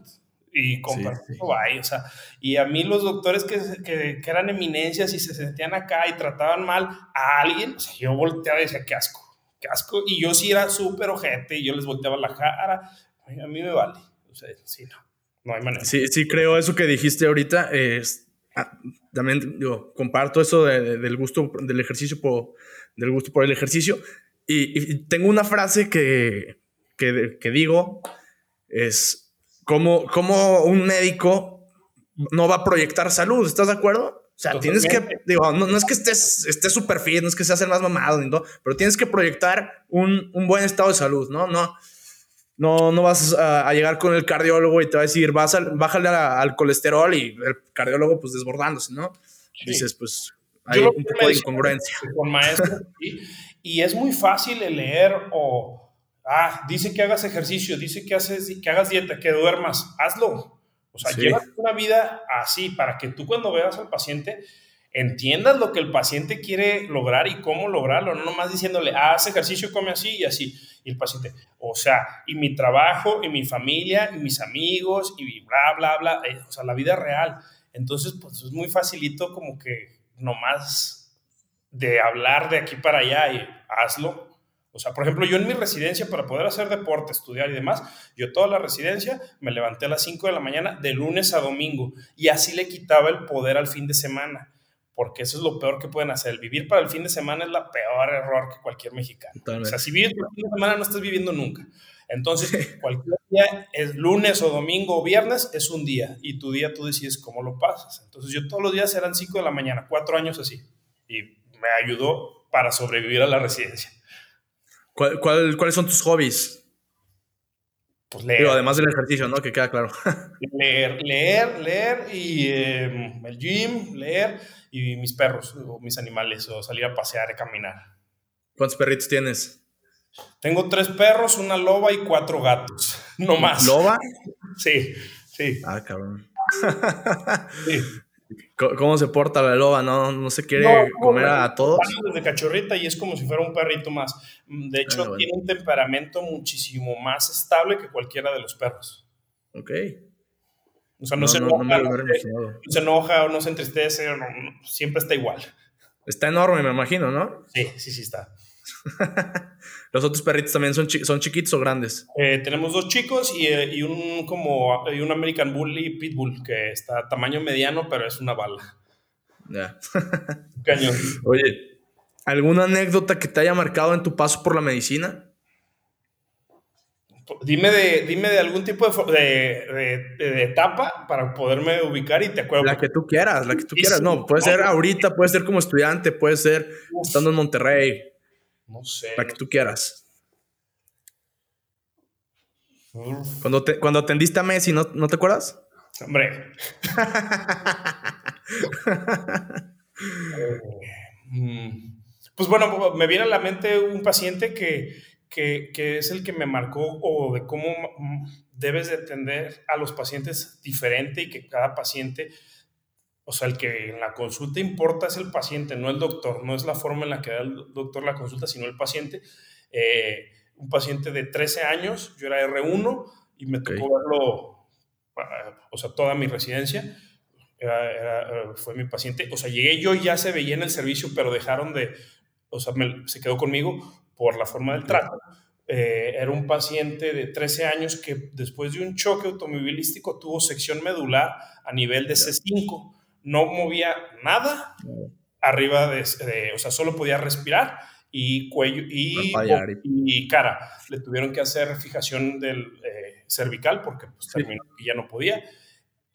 Y comparto sí, o sea, y a mí los doctores que, que, que, eran eminencias y se sentían acá y trataban mal a alguien, o sea, yo volteaba y decía, qué asco casco. Y yo sí era súper ojete y yo les volteaba la cara. A mí me vale. O sea, sí, no. No hay manera. Sí, sí, creo eso que dijiste ahorita. Es, ah, también digo, comparto eso del gusto del ejercicio por, del gusto por el ejercicio. Y, tengo una frase que, que, que digo, es como, como un médico no va a proyectar salud, ¿estás de acuerdo? O sea, tienes que, digo, no, es que estés estés súper fit, no es que seas el más mamado, pero tienes que proyectar un, un, buen estado de salud, ¿no? No, no, no vas a, llegar con el cardiólogo y te va a decir, vas a, bájale al colesterol y el cardiólogo pues desbordándose, ¿no? Dices, pues hay un poco de incongruencia. Con maestro, Y es muy fácil leer o, ah, dice que hagas ejercicio, dice que, haces, que hagas dieta, que duermas, hazlo o sea, lleva una vida así para que tú cuando veas al paciente entiendas lo que el paciente quiere lograr y cómo lograrlo, no nomás diciéndole, ah, haz ejercicio, come así y así. Y el paciente, o sea, y mi trabajo, y mi familia, y mis amigos, y bla, bla, bla, eh, o sea, la vida real. Entonces, pues es muy facilito como que nomás de hablar de aquí para allá y hazlo o sea, por ejemplo, yo en mi residencia, para poder hacer deporte, estudiar y demás, yo toda la residencia me levanté a las 5 de la mañana de lunes a domingo y así le quitaba el poder al fin de semana, porque eso es lo peor que pueden hacer. El vivir para el fin de semana es la peor error que cualquier mexicano. O sea, si vives para el fin de semana no estás viviendo nunca. Entonces, cualquier día es lunes o domingo o viernes, es un día y tu día tú decides cómo lo pasas. Entonces, yo todos los días eran 5 de la mañana, cuatro años así, y me ayudó para sobrevivir a la residencia. ¿Cuál, cuáles son tus hobbies? Pues leer. además del ejercicio, ¿no? Que queda claro. leer, leer, leer y em, el gym, leer y mis perros o mis animales o salir a pasear y caminar. ¿Cuántos perritos tienes? Tengo tres perros, una loba y cuatro gatos. No más. ¿Loba? Sí, sí. Ah, cabrón. Sí. ¿Cómo se porta la loba? ¿No, no se quiere comer a todos? Desde cachorrita y es como si fuera un perrito más. De hecho, ah, tiene un temperamento muchísimo más estable que cualquiera de los perros. Ok. O sea, no, se, enoja, no, se enoja o no se entristece, siempre está igual. Está enorme, me imagino, ¿no? Sí, sí, sí está. ¿Los otros perritos también son, son chiquitos o grandes? Eh, tenemos dos chicos y, eh, y, un como y un American Bully Pitbull que está tamaño mediano, pero es una bala. Ya. Cañón. Oye, ¿alguna anécdota que te haya marcado en tu paso por la medicina? Dime de, dime de algún tipo de, de, etapa para poderme ubicar y te acuerdo. La que tú quieras, la que tú quieras. No, puede ser ahorita, puede ser como estudiante, puede ser estando en Monterrey. No sé. La que tú quieras. Cuando, te, cuando atendiste a Messi, ¿no, ¿no te acuerdas? Hombre. Mm, pues bueno, me viene a la mente un paciente que, que, que, es el que me marcó o de cómo debes de atender a los pacientes diferente y que cada paciente, o sea, el que en la consulta importa es el paciente, no el doctor, no es la forma en la que da el doctor la consulta, sino el paciente. Eh, un paciente de 13 años, yo era R1 y me tocó verlo, o sea, toda mi residencia. Era, fue mi paciente. O sea, llegué yo y ya se veía en el servicio, pero dejaron de, o sea, se quedó conmigo por la forma del trato. Eh, era un paciente de 13 años que después de un choque automovilístico tuvo sección medular a nivel de C5. No movía nada arriba de, o sea, solo podía respirar y cuello y, y, cara. Le tuvieron que hacer fijación del eh, cervical porque pues, terminó y ya no podía.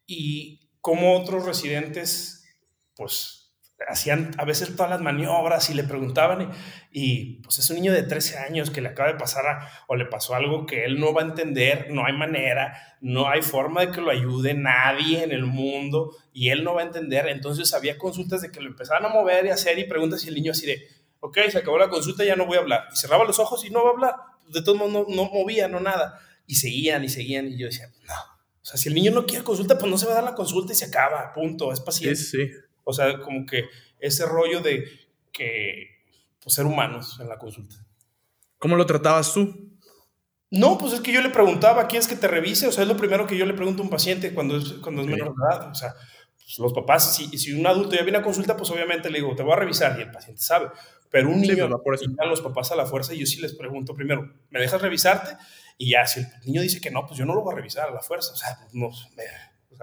Y como otros residentes, pues hacían a veces todas las maniobras y le preguntaban y, pues es un niño de 13 años que le acaba de pasar o le pasó algo que él no va a entender, no hay manera, no hay forma de que lo ayude nadie en el mundo y él no va a entender. Entonces había consultas de que lo empezaban a mover y hacer y preguntas y el niño así de, ok, se acabó la consulta, ya no voy a hablar. Y cerraba los ojos y no va a hablar. De todos modos no, no movía, no nada. Y seguían y seguían y yo decía, no. O sea, si el niño no quiere consulta, pues no se va a dar la consulta y se acaba, punto, es paciente. Sí, sí. O sea, como que ese rollo de que pues, ser humanos en la consulta. ¿Cómo lo tratabas tú? No, pues es que yo le preguntaba, ¿quieres que te revise? O sea, es lo primero que yo le pregunto a un paciente cuando es, cuando es menor de edad. O sea, pues, los papás, si, si un adulto ya viene a consulta, pues obviamente le digo, te voy a revisar y el paciente sabe. Pero un niño, pues, a los papás a la fuerza y yo sí les pregunto primero, ¿me dejas revisarte? Y ya, si el niño dice que no, pues yo no lo voy a revisar a la fuerza. O sea, no, me,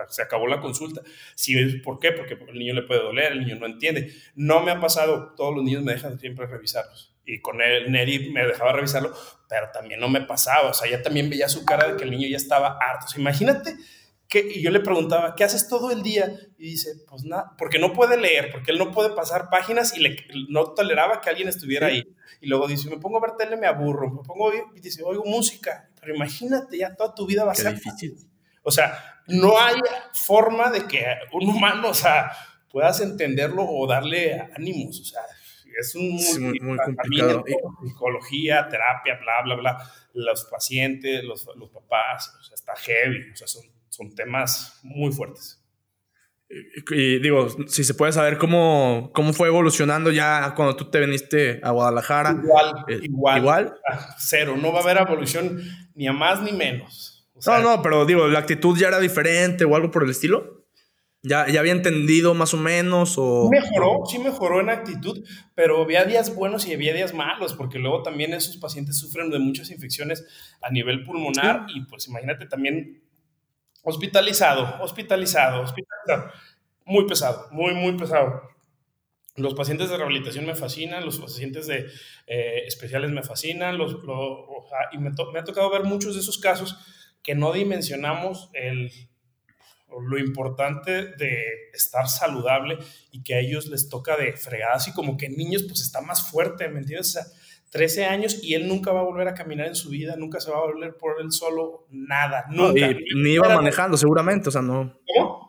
se acabó la consulta. Si, ¿Por qué? Porque el niño le puede doler, el niño no entiende. No me ha pasado, todos los niños me dejan siempre revisarlos. Y con él, Neri me dejaba revisarlo, pero también no me pasaba. O sea, ya también veía su cara de que el niño ya estaba harto. O sea, imagínate que y yo le preguntaba, ¿qué haces todo el día? Y dice, pues nada, porque no puede leer, porque él no puede pasar páginas y le, no toleraba que alguien estuviera ahí. Y luego dice, me pongo a ver tele, me aburro, me pongo, y dice, oigo música. Pero imagínate, ya toda tu vida va a ser difícil. O sea, no hay forma de que un humano, o sea, puedas entenderlo o darle ánimos. O sea, es un muy, muy, complicado. Psicología, terapia, bla, bla, bla. Los pacientes, los, los papás, o sea, está heavy. O sea, son, son temas muy fuertes. Y, digo, si se puede saber cómo, cómo fue evolucionando ya cuando tú te viniste a Guadalajara. Igual, eh, igual. Igual. Cero, no va a haber evolución ni a más ni menos no, no, pero digo, la actitud ya era diferente o algo por el estilo. ¿Ya, ya había entendido más o menos? O... Mejoró, sí mejoró en actitud, pero había días buenos y había días malos, porque luego también esos pacientes sufren de muchas infecciones a nivel pulmonar y pues imagínate también hospitalizado, hospitalizado, hospitalizado. Muy pesado, muy, muy pesado. Los pacientes de rehabilitación me fascinan, los pacientes de, eh, especiales me fascinan, los, y me, me ha tocado ver muchos de esos casos que no dimensionamos el, lo importante de estar saludable y que a ellos les toca de fregadas y como que en niños pues está más fuerte, ¿me entiendes? O sea, 13 años y él nunca va a volver a caminar en su vida, nunca se va a volver por él solo, nada, nunca. ni iba manejando seguramente, o sea, no. ¿Cómo?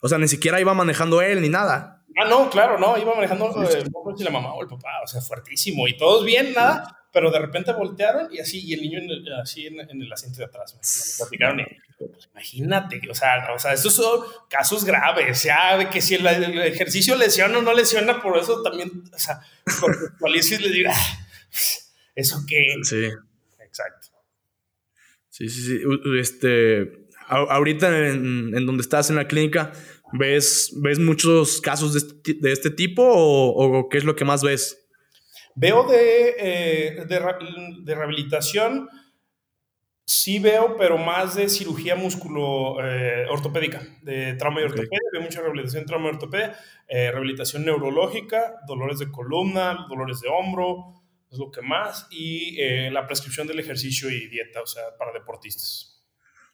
O sea, ni siquiera iba manejando él ni nada. Ah, no, claro, no, iba manejando eh, la mamá o el papá, o sea, fuertísimo y todos bien, nada, pero de repente voltearon y así, y el niño así en, el asiento de atrás. Me, platicaron y, pues, imagínate, o sea, o sea, estos son casos graves, ya de que si el, ejercicio lesiona o no lesiona, por eso también, o sea, contextualizo y le digo, ah, ¿eso qué? Sí. Exacto. Sí, sí, sí. Este, ahorita en, en, donde estás en la clínica, ¿ves, ves muchos casos de este, de este tipo o, o qué es lo que más ves? Veo de, eh, de, rehabilitación, sí veo, pero más de cirugía músculo eh, ortopédica, de trauma y ortopedia. Veo mucha rehabilitación trauma y ortopedia, eh, rehabilitación neurológica, dolores de columna, dolores de hombro, es lo que más, y la prescripción del ejercicio y dieta, o sea, para deportistas.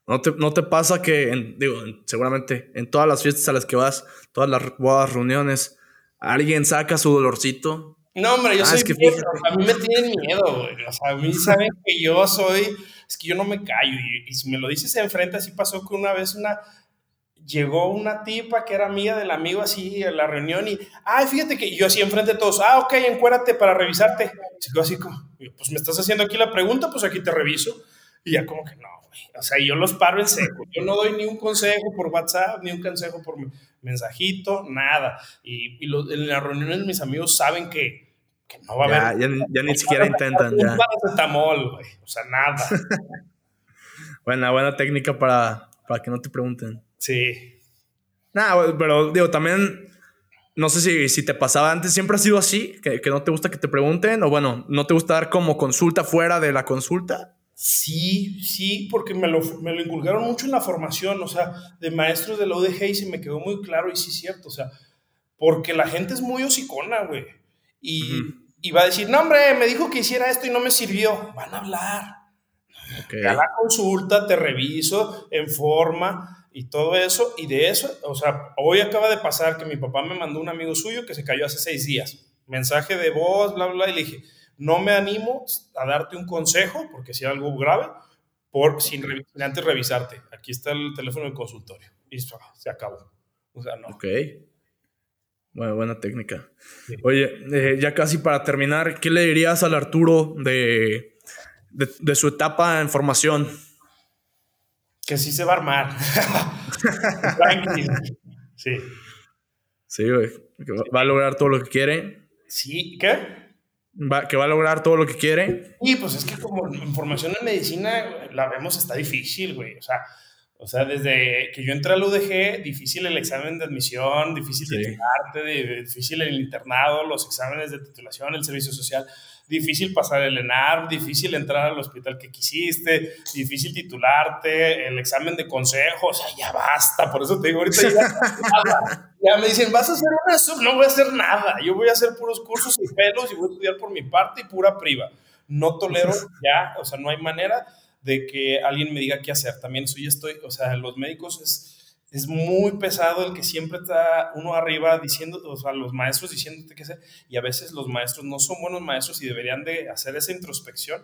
¿No te, no te pasa que, digo, seguramente en todas las fiestas a las que vas, todas las bodas, reuniones, alguien saca su dolorcito No, hombre, yo ah, soy que a mí me tienen miedo, güey. O sea, a mí saben que yo soy, es que yo no me callo. Y, si me lo dices enfrente, así pasó que una vez una, llegó una tipa que era amiga del amigo así a la reunión y, ay, fíjate que yo así enfrente de todos, ah, ok, encuérdate para revisarte. Y así como, pues me estás haciendo aquí la pregunta, pues aquí te reviso. Y ya como que no, güey. O sea, yo los paro en seco. Yo no doy ni un consejo por WhatsApp, ni un consejo por mensajito, nada. Y, en las reuniones mis amigos saben que, que no va a haber... Ya, ni siquiera intentan. Ya. güey. O sea, nada. buena, buena técnica para, para que no te pregunten. Sí. Nada, pero digo, también... No sé si, si te pasaba antes, siempre ha sido así, que, que no te gusta que te pregunten, o bueno, no te gusta dar como consulta fuera de la consulta. Sí, sí, porque me lo, me lo inculcaron mucho en la formación, o sea, de maestros de la UDG y se me quedó muy claro y sí es cierto, o sea, porque la gente es muy hocicona, güey. Y, va a decir, no, hombre, me dijo que hiciera esto y no me sirvió. Van a hablar. Okay. A la consulta, te reviso en forma y todo eso. Y de eso, o sea, hoy acaba de pasar que mi papá me mandó un amigo suyo que se cayó hace seis días. Mensaje de voz, bla, bla, y le dije, no me animo a darte un consejo, porque si algo grave, por, sin, antes revisarte. Aquí está el teléfono del consultorio. Y se acabó. O sea, no. Ok. Bueno, buena técnica. Oye, eh, ya casi para terminar, ¿qué le dirías al Arturo de, de, su etapa en formación? Que sí se va a armar. sí. Sí, güey. Va a lograr todo lo que quiere. Sí, ¿qué? que va a lograr todo lo que quiere. Y pues es que como información en medicina la vemos está difícil, güey. O sea, o sea, desde que yo entré al UDG, difícil el examen de admisión, difícil titularte, difícil el internado, los exámenes de titulación, el servicio social, difícil pasar el ENAR, difícil entrar al hospital que quisiste, difícil titularte, el examen de consejo, o sea, ya basta, por eso te digo ahorita ya, ya me dicen, vas a hacer una sub, no voy a hacer nada, yo voy a hacer puros cursos y pelos y voy a estudiar por mi parte y pura priva. No tolero ya, o sea, no hay manera de que alguien me diga qué hacer. También eso ya estoy, o sea, los médicos es, es muy pesado el que siempre está uno arriba diciendo, o sea, los maestros diciéndote qué hacer, y a veces los maestros no son buenos maestros y deberían de hacer esa introspección.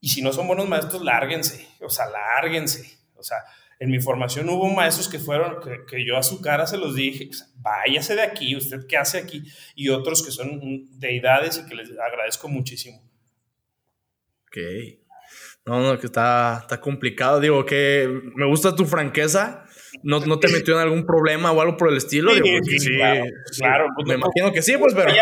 Y si no son buenos maestros, lárguense, o sea, lárguense. O sea, en mi formación hubo maestros que fueron, que, que yo a su cara se los dije, váyase de aquí, usted qué hace aquí, y otros que son deidades y que les agradezco muchísimo. Ok. No, no, que está, está complicado. Digo que me gusta tu franqueza. ¿No, no te metió en algún problema o algo por el estilo? Sí, sí, claro, pues me imagino que sí, pues, pero...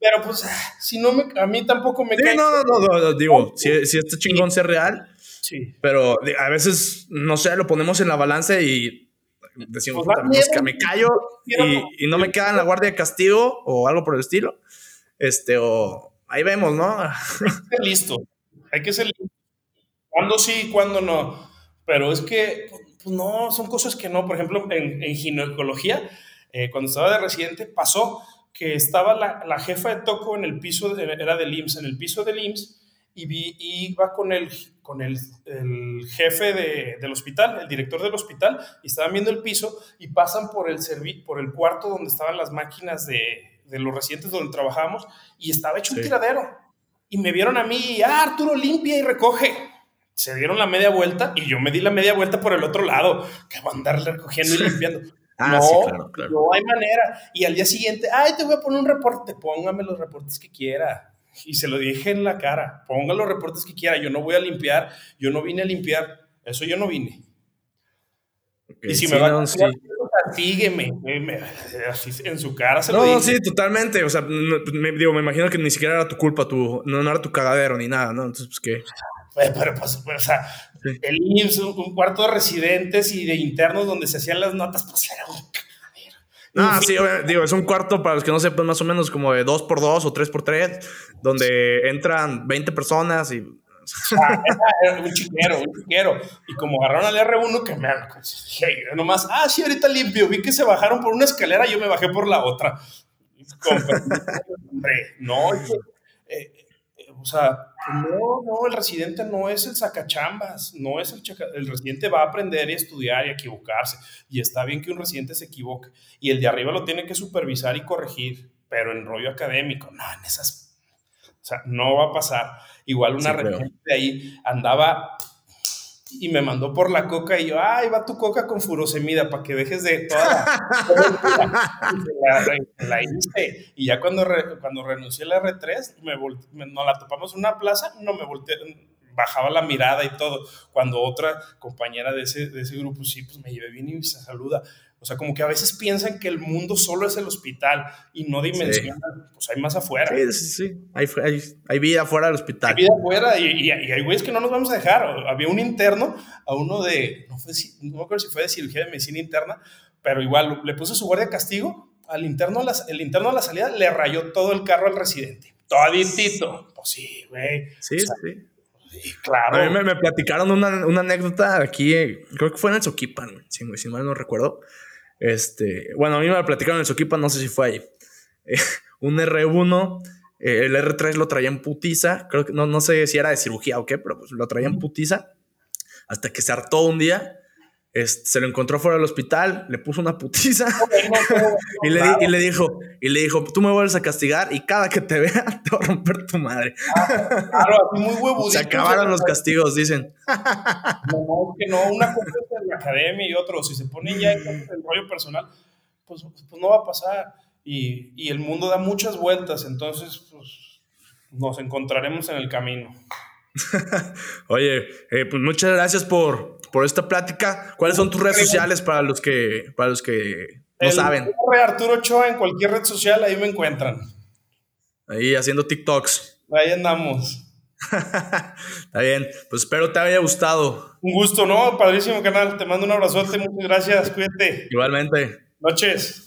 pero... pues, si no me... A mí tampoco me cae... No, no, no, no, digo, si, si este chingón sea real... Sí. Pero a veces, no sé, lo ponemos en la balanza y decimos, pues, pues que me callo y, y, no me queda en la guardia de castigo o algo por el estilo. Este, o ahí vemos, ¿no? Listo. Hay que ser listo. ¿Cuándo sí, cuándo no? Pero es que, pues no, son cosas que no. Por ejemplo, en, ginecología, eh, cuando estaba de residente, pasó que estaba la, la, jefa de toco en el piso, era del IMSS, en el piso del IMSS, y, vi, iba con el, con el, el jefe de, del hospital, el director del hospital, y estaban viendo el piso y pasan por el, por el cuarto donde estaban las máquinas de, de los residentes donde trabajábamos y estaba hecho un tiradero. Y me vieron a mí, ah, Arturo, limpia y recoge se dieron la media vuelta y yo me di la media vuelta por el otro lado, que va a andar recogiendo y limpiando. Ah, no, no hay manera. Y al día siguiente, ay, te voy a poner un reporte, póngame los reportes que quiera. Y se lo dije en la cara, ponga los reportes que quiera, yo no voy a limpiar, yo no vine a limpiar, eso yo no vine. y si me va a sí. castígueme, en su cara se no, lo sí, totalmente, o sea, me, digo, me imagino que ni siquiera era tu culpa, tu, no, no era tu cagadero ni nada, ¿no? Entonces, pues, ¿qué? Pero, pues, o sea, el IMSS, un, cuarto de residentes y de internos donde se hacían las notas, pues era un Ah, sí, digo, es un cuarto para los que no sepan, más o menos como de 2 por 2 o 3 por 3 donde entran 20 personas y. era un chiquero, un chiquero. Y como agarraron al R1, que me dije, nomás, ah, sí, ahorita limpio. Vi que se bajaron por una escalera, yo me bajé por la otra. Hombre, no, eh, o sea, no, no, el residente no es el sacachambas, no es el el residente va a aprender y estudiar y equivocarse y está bien que un residente se equivoque y el de arriba lo tiene que supervisar y corregir pero en rollo académico, no, en esas, o sea, no va a pasar. Igual una sí, de ahí andaba y me mandó por la coca y yo, ay, va tu coca con furosemida para que dejes de toda la, la, hice. Y ya cuando, cuando renuncié a la R3, me, nos la topamos en una plaza, no me volteé, bajaba la mirada y todo. Cuando otra compañera de ese, de ese grupo, sí, pues me llevé bien y se saluda. O sea, como que a veces piensan que el mundo solo es el hospital y no dimensionan, pues hay más afuera. Sí, sí, sí. Hay, hay, hay, vida afuera del hospital. Hay vida afuera y, y, hay güeyes que no nos vamos a dejar. Había un interno, a uno de, no, fue, no me acuerdo si fue de cirugía de medicina interna, pero igual le puso su guardia castigo. Al interno, el interno a la salida le rayó todo el carro al residente. Toditito. Pues sí, güey. Sí, sí. Sí, claro. A mí me, platicaron una, una, anécdota aquí, creo que fue en el Soquipan, si, si mal no recuerdo este, bueno, a mí me platicaron en su equipo, no sé si fue ahí. un R1, eh, el R3 lo traía en putiza, creo que no, no sé si era de cirugía o qué, pero pues lo traía en putiza, hasta que se hartó un día se lo encontró fuera del hospital, le puso una putiza y, le, y, le, dijo, y le dijo, tú me vuelves a castigar y cada que te vea te va a romper tu madre. claro, muy huevo. Se acabaron los castigos, dicen. No, que no, una cosa es en la academia y otro, si se pone ya en el rollo personal, pues, pues no va a pasar. Y, y, el mundo da muchas vueltas, entonces pues, nos encontraremos en el camino. Oye, eh, pues muchas gracias por, por esta plática. ¿Cuáles son tus redes sociales para los que, para los que no saben? Arturo Ochoa en cualquier red social, ahí me encuentran. Ahí haciendo TikToks. Ahí andamos. Está bien, pues espero te haya gustado. Un gusto, ¿no? Padrísimo canal. Te mando un abrazote, muchas gracias, cuídate. Igualmente. Noches.